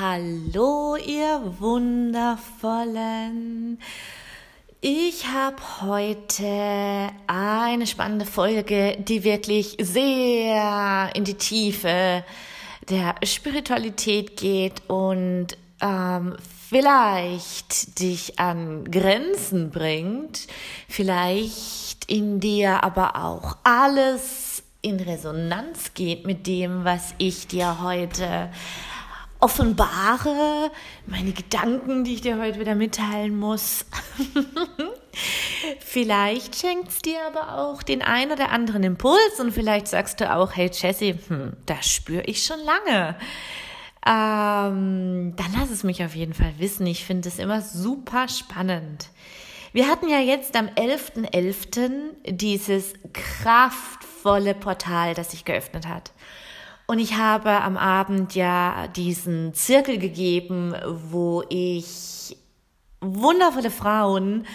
Hallo, ihr Wundervollen. Ich habe heute eine spannende Folge, die wirklich sehr in die Tiefe der Spiritualität geht und ähm, vielleicht dich an Grenzen bringt, vielleicht in dir aber auch alles in Resonanz geht mit dem, was ich dir heute offenbare, meine Gedanken, die ich dir heute wieder mitteilen muss. vielleicht schenkt es dir aber auch den ein oder anderen Impuls und vielleicht sagst du auch, hey Jessie, hm, das spüre ich schon lange. Ähm, dann lass es mich auf jeden Fall wissen. Ich finde es immer super spannend. Wir hatten ja jetzt am 11.11. .11. dieses kraftvolle Portal, das sich geöffnet hat. Und ich habe am Abend ja diesen Zirkel gegeben, wo ich wundervolle Frauen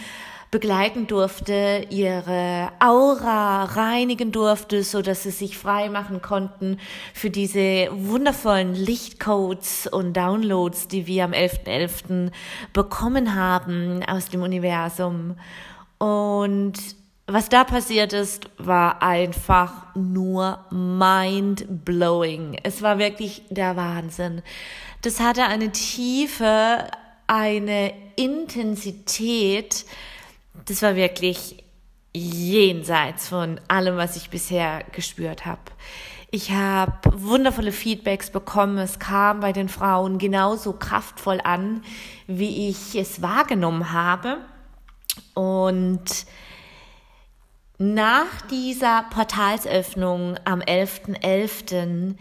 begleiten durfte, ihre Aura reinigen durfte, so dass sie sich frei machen konnten für diese wundervollen Lichtcodes und Downloads, die wir am 11.11. .11. bekommen haben aus dem Universum. Und was da passiert ist, war einfach nur mind blowing. Es war wirklich der Wahnsinn. Das hatte eine Tiefe, eine Intensität. Das war wirklich jenseits von allem, was ich bisher gespürt habe. Ich habe wundervolle Feedbacks bekommen. Es kam bei den Frauen genauso kraftvoll an, wie ich es wahrgenommen habe. Und nach dieser Portalsöffnung am 11.11. .11.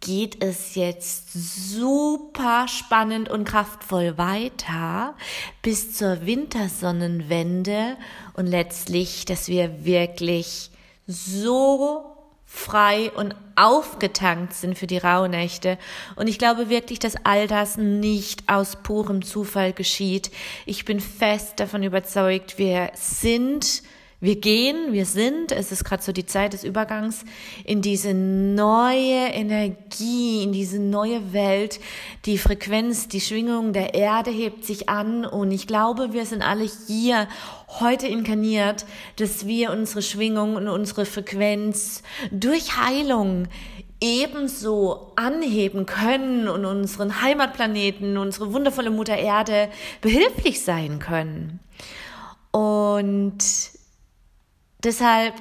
geht es jetzt super spannend und kraftvoll weiter bis zur Wintersonnenwende und letztlich, dass wir wirklich so frei und aufgetankt sind für die Rauhnächte. Und ich glaube wirklich, dass all das nicht aus purem Zufall geschieht. Ich bin fest davon überzeugt, wir sind wir gehen, wir sind, es ist gerade so die Zeit des Übergangs in diese neue Energie, in diese neue Welt. Die Frequenz, die Schwingung der Erde hebt sich an und ich glaube, wir sind alle hier heute inkarniert, dass wir unsere Schwingung und unsere Frequenz durch Heilung ebenso anheben können und unseren Heimatplaneten, unsere wundervolle Mutter Erde behilflich sein können. Und Deshalb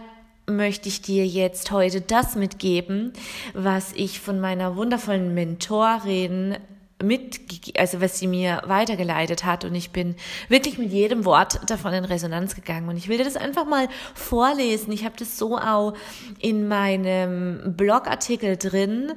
möchte ich dir jetzt heute das mitgeben, was ich von meiner wundervollen Mentorin mit, also was sie mir weitergeleitet hat. Und ich bin wirklich mit jedem Wort davon in Resonanz gegangen. Und ich will dir das einfach mal vorlesen. Ich habe das so auch in meinem Blogartikel drin,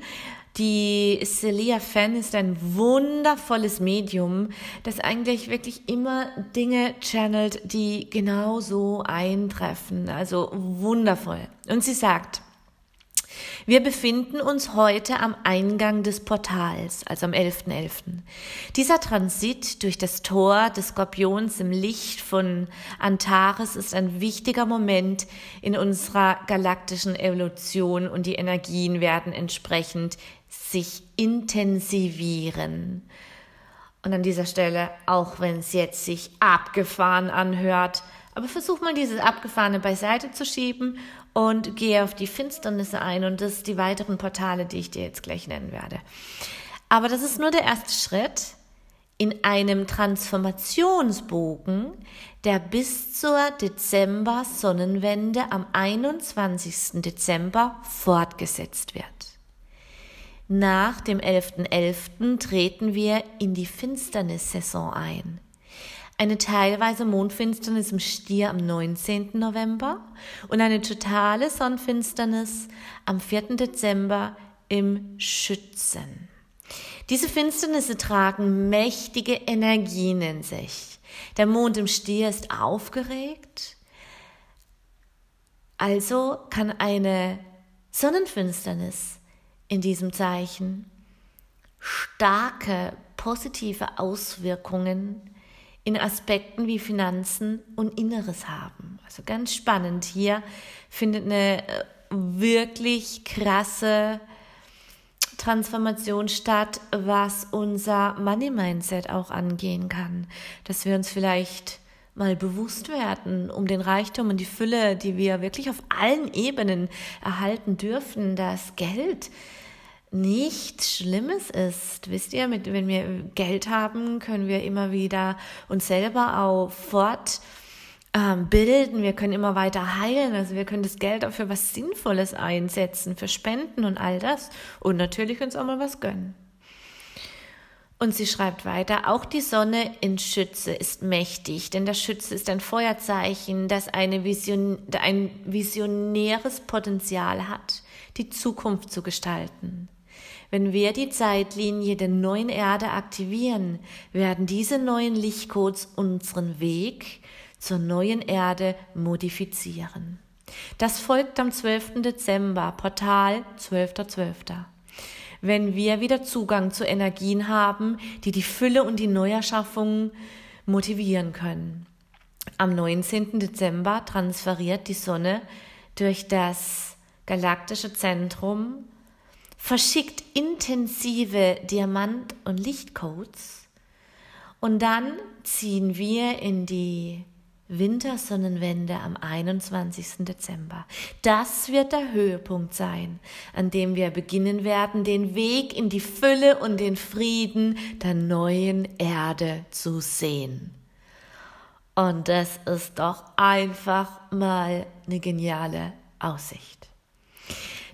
die Celia Fan ist ein wundervolles Medium, das eigentlich wirklich immer Dinge channelt, die genau so eintreffen. Also wundervoll. Und sie sagt, wir befinden uns heute am Eingang des Portals, also am 11.11. .11. Dieser Transit durch das Tor des Skorpions im Licht von Antares ist ein wichtiger Moment in unserer galaktischen Evolution und die Energien werden entsprechend sich intensivieren. Und an dieser Stelle, auch wenn es jetzt sich abgefahren anhört, aber versuch mal dieses Abgefahrene beiseite zu schieben und gehe auf die Finsternisse ein und das die weiteren Portale, die ich dir jetzt gleich nennen werde. Aber das ist nur der erste Schritt in einem Transformationsbogen, der bis zur Dezember-Sonnenwende am 21. Dezember fortgesetzt wird. Nach dem 11.11. .11. treten wir in die Finsternissaison ein. Eine teilweise Mondfinsternis im Stier am 19. November und eine totale Sonnenfinsternis am 4. Dezember im Schützen. Diese Finsternisse tragen mächtige Energien in sich. Der Mond im Stier ist aufgeregt. Also kann eine Sonnenfinsternis in diesem Zeichen starke positive Auswirkungen in Aspekten wie Finanzen und Inneres haben. Also ganz spannend. Hier findet eine äh, wirklich krasse Transformation statt, was unser Money Mindset auch angehen kann. Dass wir uns vielleicht mal bewusst werden um den Reichtum und die Fülle, die wir wirklich auf allen Ebenen erhalten dürfen, dass Geld nichts Schlimmes ist. Wisst ihr, mit, wenn wir Geld haben, können wir immer wieder uns selber auch fort ähm, bilden, wir können immer weiter heilen, also wir können das Geld auch für was Sinnvolles einsetzen, für Spenden und all das und natürlich uns auch mal was gönnen. Und sie schreibt weiter, auch die Sonne in Schütze ist mächtig, denn der Schütze ist ein Feuerzeichen, das eine Vision, ein visionäres Potenzial hat, die Zukunft zu gestalten. Wenn wir die Zeitlinie der neuen Erde aktivieren, werden diese neuen Lichtcodes unseren Weg zur neuen Erde modifizieren. Das folgt am 12. Dezember, Portal 12.12. .12. Wenn wir wieder Zugang zu Energien haben, die die Fülle und die Neuerschaffung motivieren können. Am 19. Dezember transferiert die Sonne durch das galaktische Zentrum, verschickt intensive Diamant- und Lichtcodes und dann ziehen wir in die Wintersonnenwende am 21. Dezember. Das wird der Höhepunkt sein, an dem wir beginnen werden, den Weg in die Fülle und den Frieden der neuen Erde zu sehen. Und das ist doch einfach mal eine geniale Aussicht.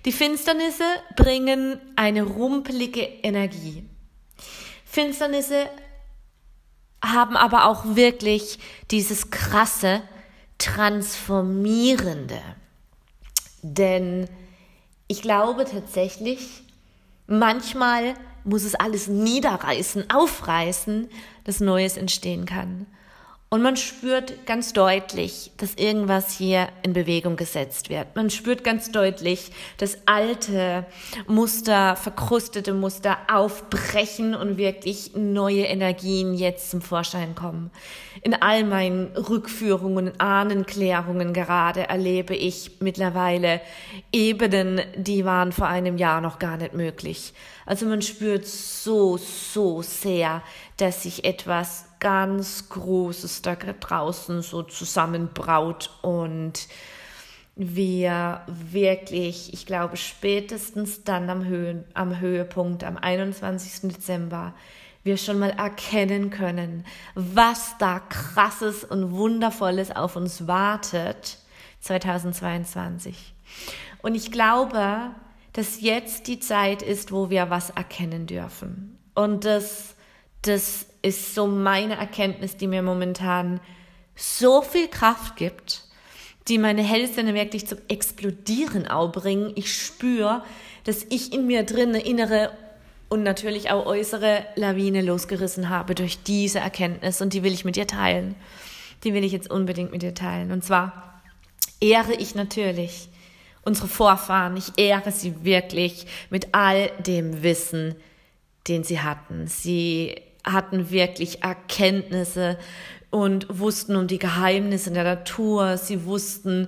Die Finsternisse bringen eine rumpelige Energie. Finsternisse haben aber auch wirklich dieses krasse, transformierende. Denn ich glaube tatsächlich, manchmal muss es alles niederreißen, aufreißen, dass Neues entstehen kann. Und man spürt ganz deutlich, dass irgendwas hier in Bewegung gesetzt wird. Man spürt ganz deutlich, dass alte Muster, verkrustete Muster aufbrechen und wirklich neue Energien jetzt zum Vorschein kommen. In all meinen Rückführungen Ahnenklärungen gerade erlebe ich mittlerweile Ebenen, die waren vor einem Jahr noch gar nicht möglich. Also man spürt so, so sehr, dass sich etwas ganz Großes da draußen so zusammenbraut und wir wirklich, ich glaube, spätestens dann am, Höhe, am Höhepunkt, am 21. Dezember, wir schon mal erkennen können, was da krasses und wundervolles auf uns wartet 2022. Und ich glaube, dass jetzt die Zeit ist, wo wir was erkennen dürfen. Und das, das ist so meine Erkenntnis, die mir momentan so viel Kraft gibt, die meine Hellsinne wirklich zum Explodieren auch bringen. Ich spüre, dass ich in mir drin eine innere und natürlich auch äußere Lawine losgerissen habe durch diese Erkenntnis und die will ich mit dir teilen. Die will ich jetzt unbedingt mit dir teilen. Und zwar ehre ich natürlich unsere Vorfahren. Ich ehre sie wirklich mit all dem Wissen, den sie hatten. Sie hatten wirklich Erkenntnisse und wussten um die Geheimnisse der Natur. Sie wussten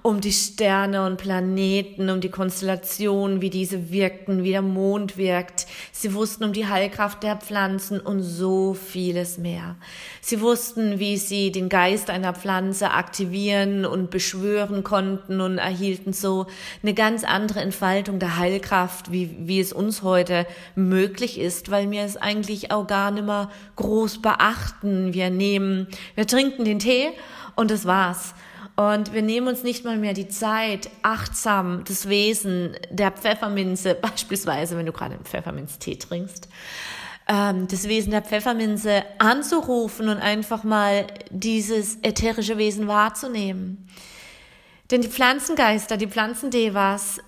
um die Sterne und Planeten, um die Konstellationen, wie diese wirkten, wie der Mond wirkt. Sie wussten um die Heilkraft der Pflanzen und so vieles mehr. Sie wussten, wie sie den Geist einer Pflanze aktivieren und beschwören konnten und erhielten so eine ganz andere Entfaltung der Heilkraft, wie, wie es uns heute möglich ist, weil wir es eigentlich auch gar nicht mehr groß beachten. Wir nehmen, wir trinken den Tee und das war's. Und wir nehmen uns nicht mal mehr die Zeit, achtsam das Wesen der Pfefferminze, beispielsweise, wenn du gerade einen Pfefferminztee trinkst, ähm, das Wesen der Pfefferminze anzurufen und einfach mal dieses ätherische Wesen wahrzunehmen. Denn die Pflanzengeister, die Pflanzendevas,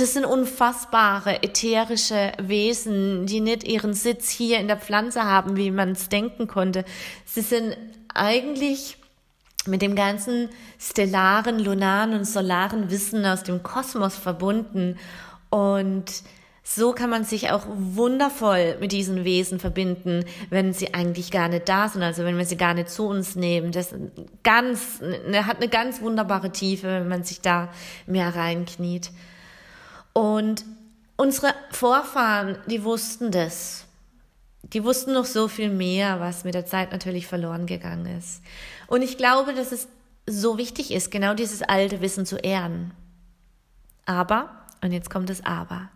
das sind unfassbare ätherische Wesen, die nicht ihren Sitz hier in der Pflanze haben, wie man es denken konnte. Sie sind eigentlich mit dem ganzen stellaren, lunaren und solaren Wissen aus dem Kosmos verbunden. Und so kann man sich auch wundervoll mit diesen Wesen verbinden, wenn sie eigentlich gar nicht da sind, also wenn wir sie gar nicht zu uns nehmen. Das ganz, ne, hat eine ganz wunderbare Tiefe, wenn man sich da mehr reinkniet. Und unsere Vorfahren, die wussten das. Die wussten noch so viel mehr, was mit der Zeit natürlich verloren gegangen ist. Und ich glaube, dass es so wichtig ist, genau dieses alte Wissen zu ehren. Aber, und jetzt kommt das Aber,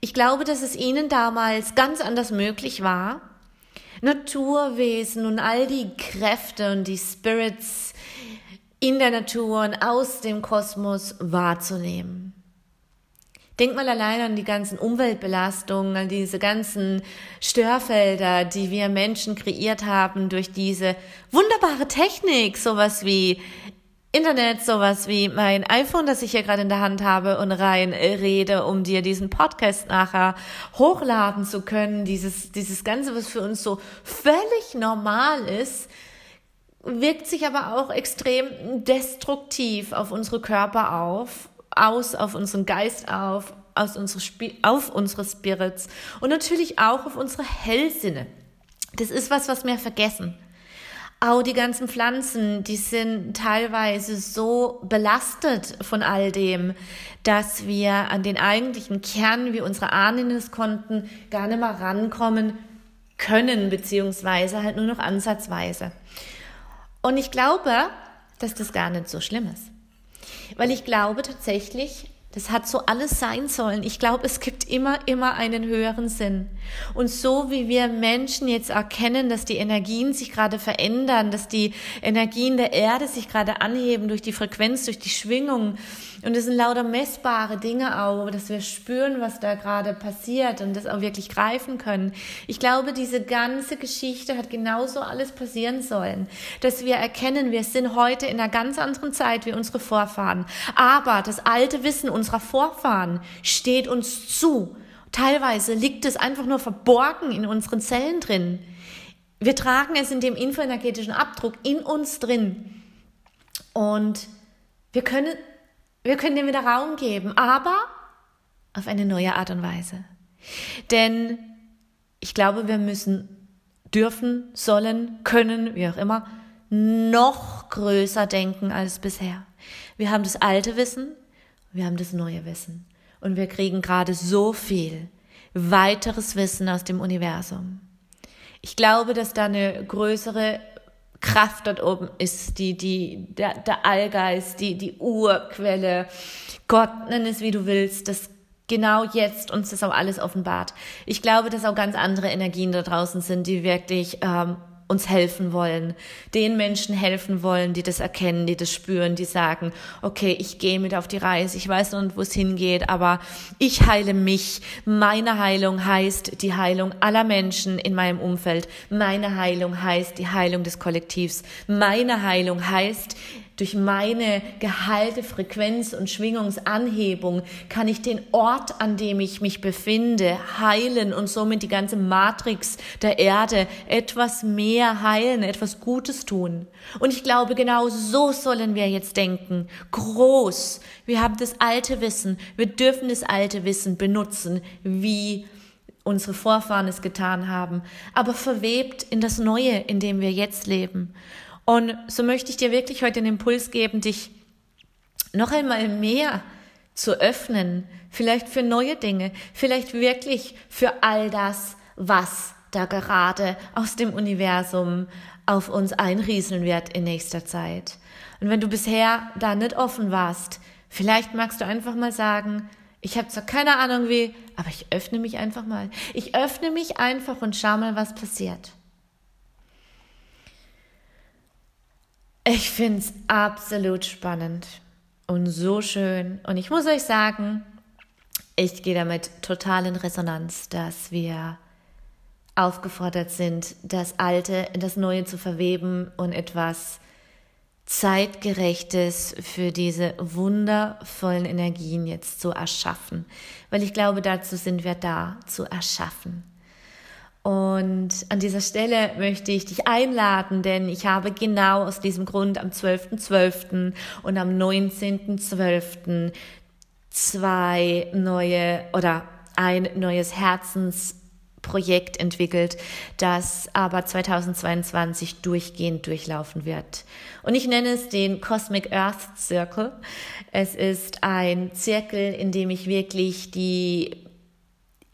ich glaube, dass es ihnen damals ganz anders möglich war, Naturwesen und all die Kräfte und die Spirits in der Natur und aus dem Kosmos wahrzunehmen. Denk mal allein an die ganzen Umweltbelastungen, an diese ganzen Störfelder, die wir Menschen kreiert haben durch diese wunderbare Technik, sowas wie Internet, sowas wie mein iPhone, das ich hier gerade in der Hand habe und rein rede, um dir diesen Podcast nachher hochladen zu können. Dieses, dieses Ganze, was für uns so völlig normal ist, wirkt sich aber auch extrem destruktiv auf unsere Körper auf, aus, auf unseren Geist auf, aus unsere auf unsere Spirits und natürlich auch auf unsere Hellsinne. Das ist was, was wir vergessen. Auch die ganzen Pflanzen, die sind teilweise so belastet von all dem, dass wir an den eigentlichen Kern, wie unsere Ahnen es konnten, gar nicht mehr rankommen können, beziehungsweise halt nur noch ansatzweise. Und ich glaube, dass das gar nicht so schlimm ist. Weil ich glaube tatsächlich, das hat so alles sein sollen. Ich glaube, es gibt immer, immer einen höheren Sinn. Und so wie wir Menschen jetzt erkennen, dass die Energien sich gerade verändern, dass die Energien der Erde sich gerade anheben durch die Frequenz, durch die Schwingung. Und es sind lauter messbare Dinge auch, dass wir spüren, was da gerade passiert und das auch wirklich greifen können. Ich glaube, diese ganze Geschichte hat genauso alles passieren sollen, dass wir erkennen, wir sind heute in einer ganz anderen Zeit wie unsere Vorfahren. Aber das alte Wissen unserer Vorfahren steht uns zu. Teilweise liegt es einfach nur verborgen in unseren Zellen drin. Wir tragen es in dem infoenergetischen Abdruck in uns drin. Und wir können, wir können dem wieder Raum geben, aber auf eine neue Art und Weise. Denn ich glaube, wir müssen, dürfen, sollen, können, wie auch immer, noch größer denken als bisher. Wir haben das alte Wissen, wir haben das neue Wissen. Und wir kriegen gerade so viel weiteres Wissen aus dem Universum. Ich glaube, dass da eine größere Kraft dort oben ist, die, die, der, der Allgeist, die, die Urquelle, Gott, nenn es wie du willst, das genau jetzt uns das auch alles offenbart. Ich glaube, dass auch ganz andere Energien da draußen sind, die wirklich ähm, uns helfen wollen, den Menschen helfen wollen, die das erkennen, die das spüren, die sagen, okay, ich gehe mit auf die Reise, ich weiß noch nicht, wo es hingeht, aber ich heile mich. Meine Heilung heißt die Heilung aller Menschen in meinem Umfeld. Meine Heilung heißt die Heilung des Kollektivs. Meine Heilung heißt durch meine Gehalte, Frequenz und Schwingungsanhebung kann ich den Ort, an dem ich mich befinde, heilen und somit die ganze Matrix der Erde etwas mehr heilen, etwas Gutes tun. Und ich glaube, genau so sollen wir jetzt denken. Groß. Wir haben das alte Wissen. Wir dürfen das alte Wissen benutzen, wie unsere Vorfahren es getan haben, aber verwebt in das Neue, in dem wir jetzt leben. Und so möchte ich dir wirklich heute den Impuls geben, dich noch einmal mehr zu öffnen, vielleicht für neue Dinge, vielleicht wirklich für all das, was da gerade aus dem Universum auf uns einrieseln wird in nächster Zeit. Und wenn du bisher da nicht offen warst, vielleicht magst du einfach mal sagen, ich habe zwar keine Ahnung wie, aber ich öffne mich einfach mal. Ich öffne mich einfach und schau mal, was passiert. Ich finde es absolut spannend und so schön. Und ich muss euch sagen, ich gehe damit total in Resonanz, dass wir aufgefordert sind, das Alte in das Neue zu verweben und etwas Zeitgerechtes für diese wundervollen Energien jetzt zu erschaffen. Weil ich glaube, dazu sind wir da, zu erschaffen. Und an dieser Stelle möchte ich dich einladen, denn ich habe genau aus diesem Grund am 12.12. .12. und am 19.12. zwei neue oder ein neues Herzensprojekt entwickelt, das aber 2022 durchgehend durchlaufen wird. Und ich nenne es den Cosmic Earth Circle. Es ist ein Zirkel, in dem ich wirklich die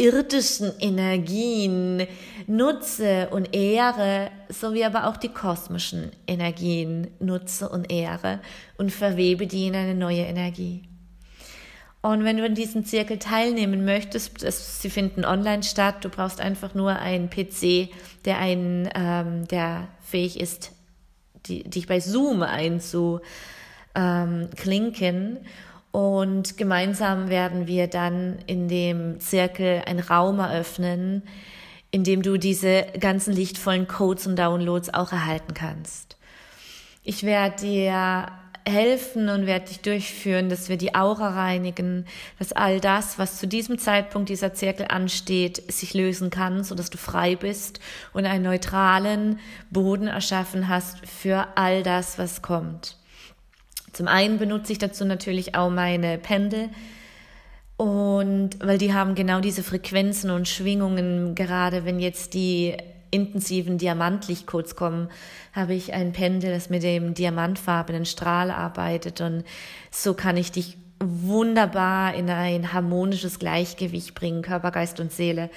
irdischen Energien nutze und ehre, sowie aber auch die kosmischen Energien nutze und ehre und verwebe die in eine neue Energie. Und wenn du in diesem Zirkel teilnehmen möchtest, das, sie finden online statt, du brauchst einfach nur einen PC, der einen, ähm, der fähig ist, die, dich bei Zoom einzuklinken. Ähm, und gemeinsam werden wir dann in dem Zirkel einen Raum eröffnen, in dem du diese ganzen lichtvollen Codes und Downloads auch erhalten kannst. Ich werde dir helfen und werde dich durchführen, dass wir die Aura reinigen, dass all das, was zu diesem Zeitpunkt dieser Zirkel ansteht, sich lösen kann, so dass du frei bist und einen neutralen Boden erschaffen hast für all das, was kommt. Zum einen benutze ich dazu natürlich auch meine Pendel. Und weil die haben genau diese Frequenzen und Schwingungen, gerade wenn jetzt die intensiven Diamantlichtcodes kommen, habe ich ein Pendel, das mit dem diamantfarbenen Strahl arbeitet und so kann ich dich wunderbar in ein harmonisches Gleichgewicht bringen, Körper, Geist und Seele,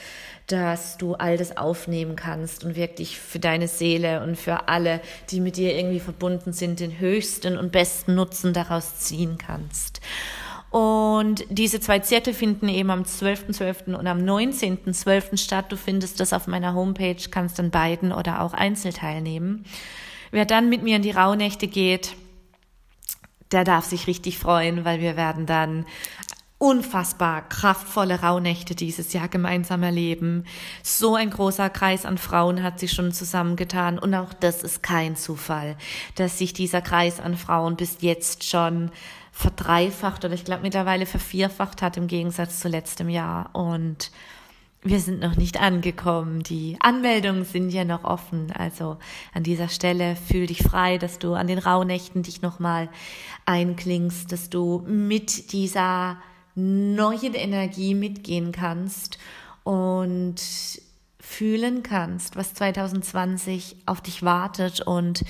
dass du all das aufnehmen kannst und wirklich für deine Seele und für alle, die mit dir irgendwie verbunden sind, den höchsten und besten Nutzen daraus ziehen kannst. Und diese zwei Zirkel finden eben am 12.12. .12. und am 19.12. statt. Du findest das auf meiner Homepage, kannst an beiden oder auch einzeln teilnehmen. Wer dann mit mir in die Rauhnächte geht, der darf sich richtig freuen, weil wir werden dann unfassbar kraftvolle Rauhnächte dieses Jahr gemeinsam erleben. So ein großer Kreis an Frauen hat sich schon zusammengetan und auch das ist kein Zufall, dass sich dieser Kreis an Frauen bis jetzt schon verdreifacht oder ich glaube mittlerweile vervierfacht hat im Gegensatz zu letztem Jahr und wir sind noch nicht angekommen. Die Anmeldungen sind ja noch offen. Also an dieser Stelle fühl dich frei, dass du an den Rauhnächten dich nochmal einklingst, dass du mit dieser neuen Energie mitgehen kannst und fühlen kannst, was 2020 auf dich wartet und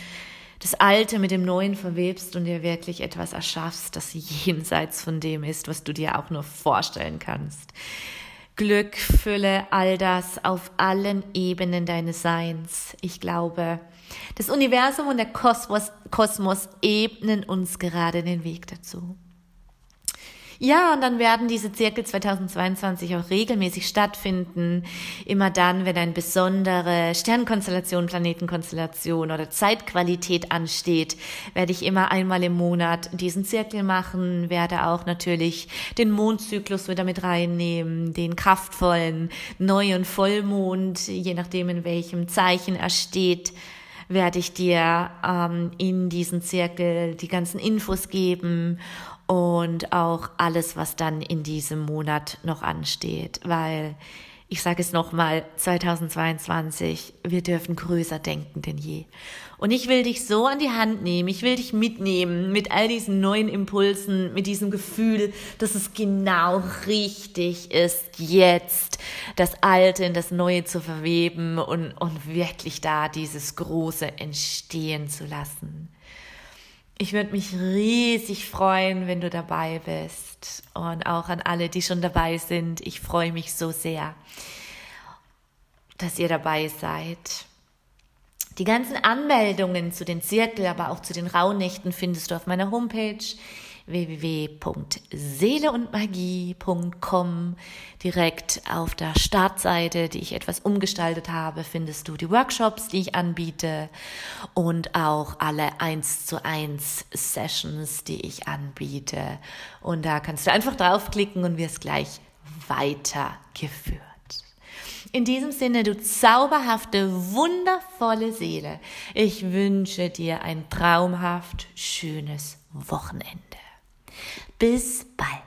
das Alte mit dem Neuen verwebst und dir wirklich etwas erschaffst, das jenseits von dem ist, was du dir auch nur vorstellen kannst. Glück, Fülle, all das auf allen Ebenen deines Seins. Ich glaube, das Universum und der Kosmos, Kosmos ebnen uns gerade den Weg dazu. Ja, und dann werden diese Zirkel 2022 auch regelmäßig stattfinden. Immer dann, wenn eine besondere Sternkonstellation, Planetenkonstellation oder Zeitqualität ansteht, werde ich immer einmal im Monat diesen Zirkel machen, werde auch natürlich den Mondzyklus wieder mit reinnehmen, den kraftvollen Neu- und Vollmond, je nachdem in welchem Zeichen er steht werde ich dir ähm, in diesen Zirkel die ganzen Infos geben und auch alles, was dann in diesem Monat noch ansteht, weil ich sage es nochmal, 2022, wir dürfen größer denken denn je. Und ich will dich so an die Hand nehmen, ich will dich mitnehmen mit all diesen neuen Impulsen, mit diesem Gefühl, dass es genau richtig ist, jetzt das Alte in das Neue zu verweben und, und wirklich da dieses Große entstehen zu lassen. Ich würde mich riesig freuen, wenn du dabei bist und auch an alle, die schon dabei sind. Ich freue mich so sehr, dass ihr dabei seid. Die ganzen Anmeldungen zu den Zirkel, aber auch zu den Rauhnächten findest du auf meiner Homepage www.seeleundmagie.com. Direkt auf der Startseite, die ich etwas umgestaltet habe, findest du die Workshops, die ich anbiete und auch alle 1 zu 1 Sessions, die ich anbiete. Und da kannst du einfach draufklicken und wirst gleich weitergeführt. In diesem Sinne, du zauberhafte, wundervolle Seele, ich wünsche dir ein traumhaft schönes Wochenende. Bis bald.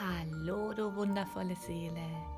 Hallo, du wundervolle Seele.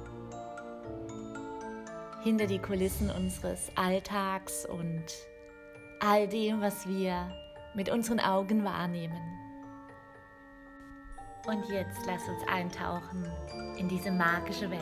Hinter die Kulissen unseres Alltags und all dem, was wir mit unseren Augen wahrnehmen. Und jetzt lass uns eintauchen in diese magische Welt.